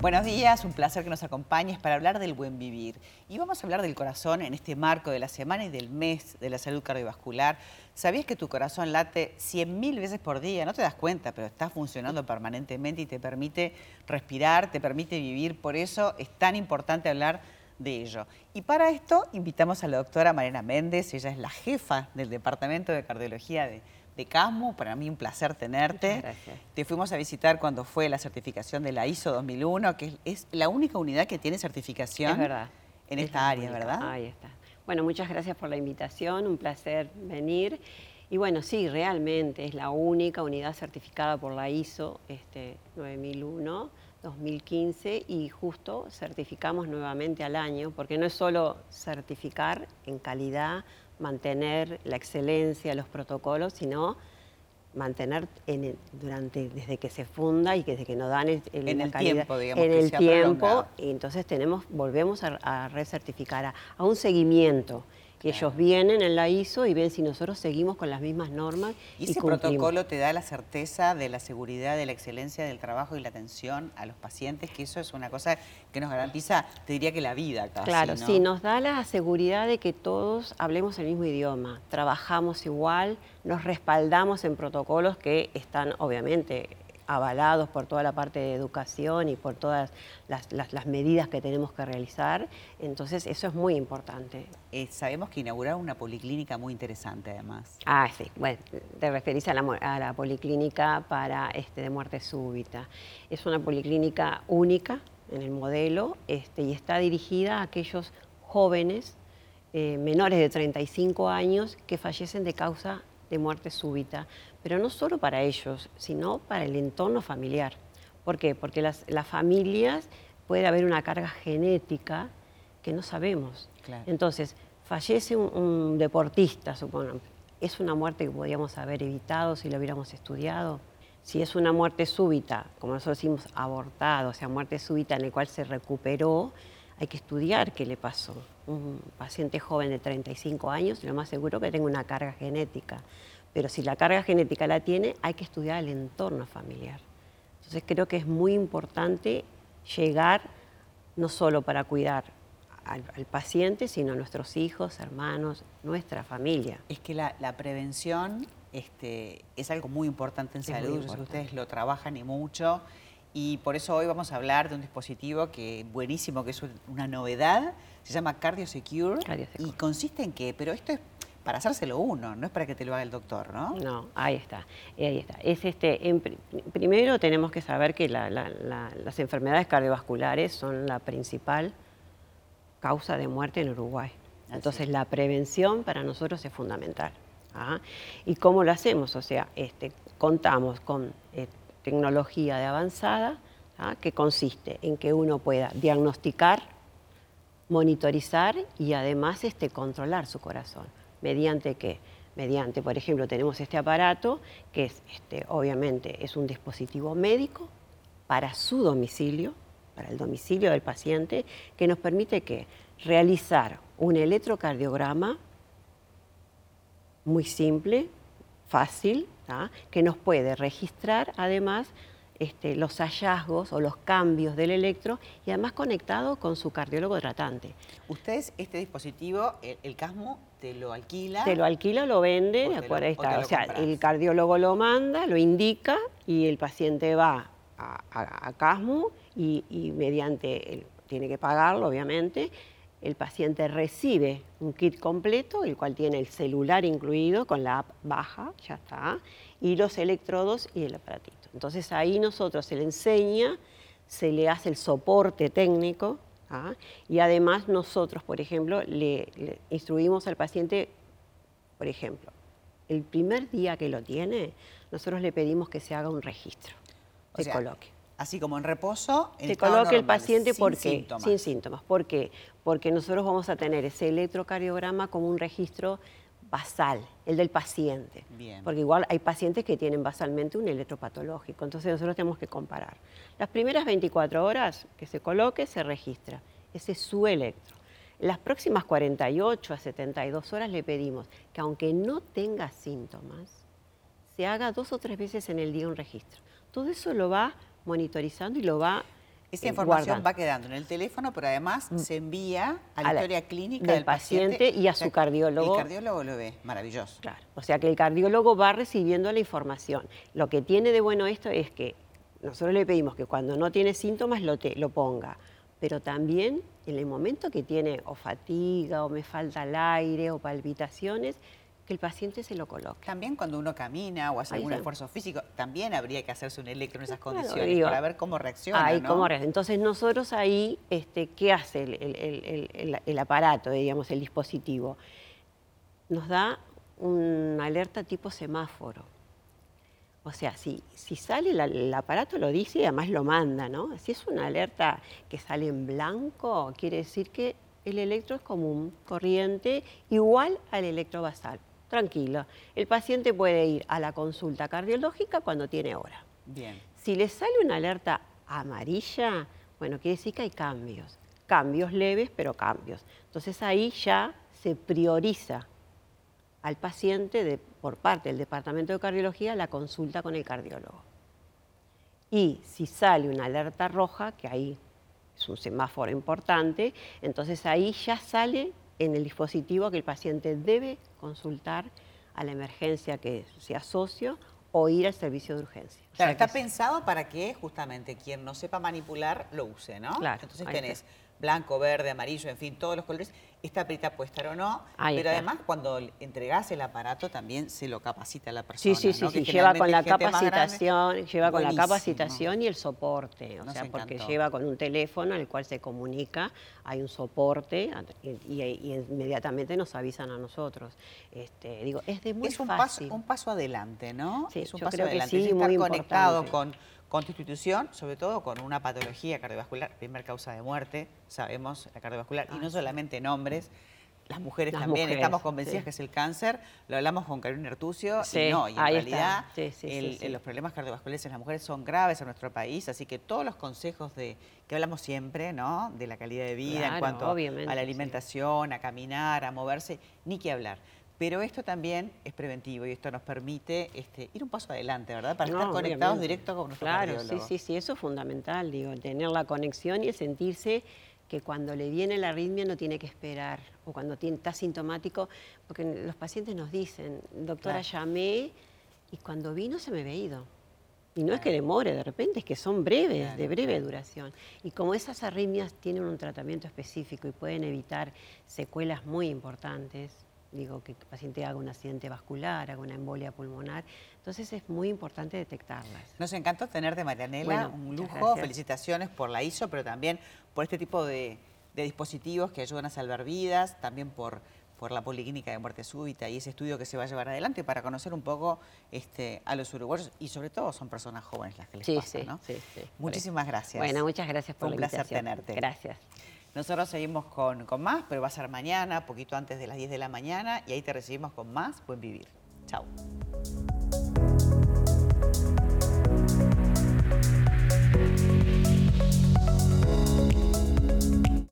Buenos días, un placer que nos acompañes para hablar del buen vivir. Y vamos a hablar del corazón en este marco de la semana y del mes de la salud cardiovascular. ¿Sabías que tu corazón late 100.000 veces por día? No te das cuenta, pero está funcionando permanentemente y te permite respirar, te permite vivir. Por eso es tan importante hablar de ello. Y para esto invitamos a la doctora Mariana Méndez, ella es la jefa del Departamento de Cardiología de, de Casmo, para mí un placer tenerte. Te fuimos a visitar cuando fue la certificación de la ISO 2001, que es, la única unidad que tiene certificación Es verdad. en Es esta área, única. ¿verdad? Ahí está. Bueno, muchas gracias por la invitación, un placer venir. Y bueno, sí, realmente es la única unidad certificada por la ISO este, 9001, 2015, y justo certificamos nuevamente al año, porque no es solo certificar en calidad, mantener la excelencia, los protocolos, sino mantener en el- durante desde que se funda y que desde que nos dan el, En la el calidad- tiempo, digamos, en que el tiempo prolongado. y entonces tenemos volvemos a, a recertificar a, a un seguimiento y ellos vienen en la ISO y ven si nosotros seguimos con las mismas normas Y ese protocolo te da la certeza de la seguridad, de la excelencia del trabajo y la atención a los pacientes, que eso es una cosa que nos garantiza, te diría que la vida casi, Claro, ¿no? sí, nos da la seguridad de que todos hablemos el mismo idioma, trabajamos igual, nos respaldamos en protocolos que están obviamente avalados por toda la parte de educación y por todas las, las- las medidas que tenemos que realizar. Entonces, eso es muy importante. Eh, sabemos que inauguraron una policlínica muy interesante además. Ah, sí, bueno, te referís a la, mu- a la policlínica para este, de muerte súbita. Es una policlínica única en el modelo este, y está dirigida a aquellos jóvenes eh, menores de 35 años que fallecen de causa de muerte súbita, pero no solo para ellos, sino para el entorno familiar. ¿Por qué? Porque las, las familias puede haber una carga genética que no sabemos. Claro. Entonces, fallece un, un deportista, supongo. ¿Es una muerte que podríamos haber evitado si lo hubiéramos estudiado? Si es una muerte súbita, como nosotros decimos abortado, o sea, muerte súbita en la cual se recuperó, hay que estudiar qué le pasó. Un paciente joven de 35 años, lo más seguro que tenga una carga genética. Pero si la carga genética la tiene, hay que estudiar el entorno familiar. Entonces creo que es muy importante llegar no solo para cuidar al, al paciente, sino a nuestros hijos, hermanos, nuestra familia. Es que la, la prevención este, es algo muy importante en Es salud, importante. ustedes lo trabajan y mucho, y por eso hoy vamos a hablar de un dispositivo que buenísimo, que es un- una novedad, se llama Cardio Secure, Cardio Secure. y consiste en qué, pero esto es para hacérselo uno, no es para que te lo haga el doctor, ¿no? No, ahí está, ahí está. Es este, en primero tenemos que saber que la- la- la- las enfermedades cardiovasculares son la principal causa de muerte en Uruguay. Así Entonces es. la prevención para nosotros es fundamental. ¿ah? ¿Y cómo lo hacemos? O sea, este, contamos con eh, tecnología de avanzada ¿ah? que consiste en que uno pueda diagnosticar, monitorizar y además este, controlar su corazón. ¿Mediante qué? Mediante, por ejemplo, tenemos este aparato que es, este, obviamente, es un dispositivo médico para su domicilio, para el domicilio del paciente, que nos permite que realizar un electrocardiograma muy simple, fácil, ¿tá? que nos puede registrar además este, los hallazgos o los cambios del electro y además conectado con su cardiólogo tratante. Ustedes, este dispositivo, el, el Casmo, te lo alquila. Te lo alquila, lo vende, O lo- o sea, compras. el cardiólogo lo manda, lo indica y el paciente va a, a, a Casmo y, y mediante, el- tiene que pagarlo obviamente, el paciente recibe un kit completo, el cual tiene el celular incluido con la app baja, ya está, y los electrodos y el aparatito. Entonces ahí nosotros se le enseña, se le hace el soporte técnico ¿ah? y además nosotros, por ejemplo, le, le instruimos al paciente, por ejemplo, el primer día que lo tiene, nosotros le pedimos que se haga un registro, O se sea, coloque. Así como en reposo, en Se coloque el paciente sin porque síntomas. sin síntomas. ¿Por qué? Porque nosotros vamos a tener ese electrocardiograma como un registro basal, el del paciente. Bien. Porque igual hay pacientes que tienen basalmente un electropatológico, entonces nosotros tenemos que comparar. Las primeras 24 horas que se coloque, se registra. Ese es su electro. Las próximas 48 a 72 horas le pedimos que aunque no tenga síntomas, se haga dos o tres veces en el día un registro. Todo eso lo va monitorizando y lo va Esa eh, información va quedando en el teléfono, pero además se envía a la, a la- historia clínica del del, paciente, paciente y a O sea, su cardiólogo. El cardiólogo lo ve, maravilloso. Claro, o sea que el cardiólogo va recibiendo la información. Lo que tiene de bueno esto es que nosotros le pedimos que cuando no tiene síntomas lo, te- lo ponga, pero también en el momento que tiene o fatiga o me falta el aire o palpitaciones, que el paciente se lo coloque. También cuando uno camina o hace Ahí algún esfuerzo físico, también habría que hacerse un electro en esas Claro, condiciones digo, para ver cómo reacciona, Ahí, ¿no? cómo Entonces nosotros ahí, este, ¿qué hace el, el- el- el- el- el aparato, digamos, el dispositivo? Nos da una alerta tipo semáforo. O sea, si, si sale la- el aparato lo dice y además lo manda, ¿no? Si es una alerta que sale en blanco, quiere decir que el electro es común, corriente, igual al electrovasal. Tranquilo. El paciente puede ir a la consulta cardiológica cuando tiene hora. Bien. Si le sale una alerta amarilla, bueno, quiere decir que hay cambios. Cambios leves, pero cambios. Entonces ahí ya se prioriza al paciente de- por parte del Departamento de Cardiología la consulta con el cardiólogo. Y si sale una alerta roja, que ahí es un semáforo importante, entonces ahí ya sale en el dispositivo que el paciente debe consultar a la emergencia que sea socio o ir al servicio de urgencia. O Claro, sea está pensado para que justamente quien no sepa manipular lo use, ¿no? Claro, Entonces tenés está. Blanco, verde, amarillo, en fin, todos los colores. Esta perita puede estar o no, Ahí pero está. además cuando entregás el aparato también se lo capacita a la persona. Sí, sí, sí, ¿no? sí, Que lleva con la más grande- capacitación, lleva con la capacitación y el soporte, o Nos sea, porque lleva con un teléfono el cual se comunica, hay un soporte y, y- y inmediatamente nos avisan a nosotros. Este, digo, es de muy es un fácil. paso, un paso adelante, ¿no? Sí, es un yo paso creo que adelante. sí, es estar muy conectado importante. con, con tu institución, sobre todo con una patología cardiovascular, primer causa de muerte, sabemos, la cardiovascular, y Ah, no solamente en hombres, las mujeres Las también, mujeres, estamos convencidas sí. que es el cáncer, lo hablamos con Carolina Ertucio, Sí, y no, y en realidad. Sí, el- los problemas cardiovasculares en las mujeres son graves en nuestro país, así que todos los consejos de que hablamos siempre, ¿no? De la calidad de vida en cuanto a la alimentación, a caminar, a moverse, ni que hablar. Pero esto también es preventivo y esto nos permite este, ir un paso adelante, ¿verdad? Para estar conectados obviamente. directo con nuestro Claro, cardiólogo. sí, sí, sí, eso es fundamental, digo, tener la conexión y el sentirse que cuando le viene la arritmia no tiene que esperar, o cuando tiene- está sintomático, porque los pacientes nos dicen, doctora, Claro. llamé y cuando vino se me había ido. Y no es que demore, de repente es que son breves, Claro, de breve duración. Y como esas arritmias tienen un tratamiento específico y pueden evitar secuelas muy importantes, digo que el paciente haga un accidente vascular, haga una embolia pulmonar, entonces es muy importante detectarlas. Nos encantó tenerte, Marianela, Bueno, un lujo. Felicitaciones por la ISO, pero también por este tipo de, de dispositivos que ayudan a salvar vidas, también por, por la Policlínica de Muerte Súbita y ese estudio que se va a llevar adelante para conocer un poco este, a los uruguayos y sobre todo son personas jóvenes las que les Sí, pasa, sí, ¿no? sí. Muchísimas gracias. Bueno, muchas gracias por Fue un la placer tenerte. Gracias. Nosotros seguimos con, con más, pero va a ser mañana, poquito antes de las 10 de la mañana, y ahí te recibimos con más Buen Vivir. Chao.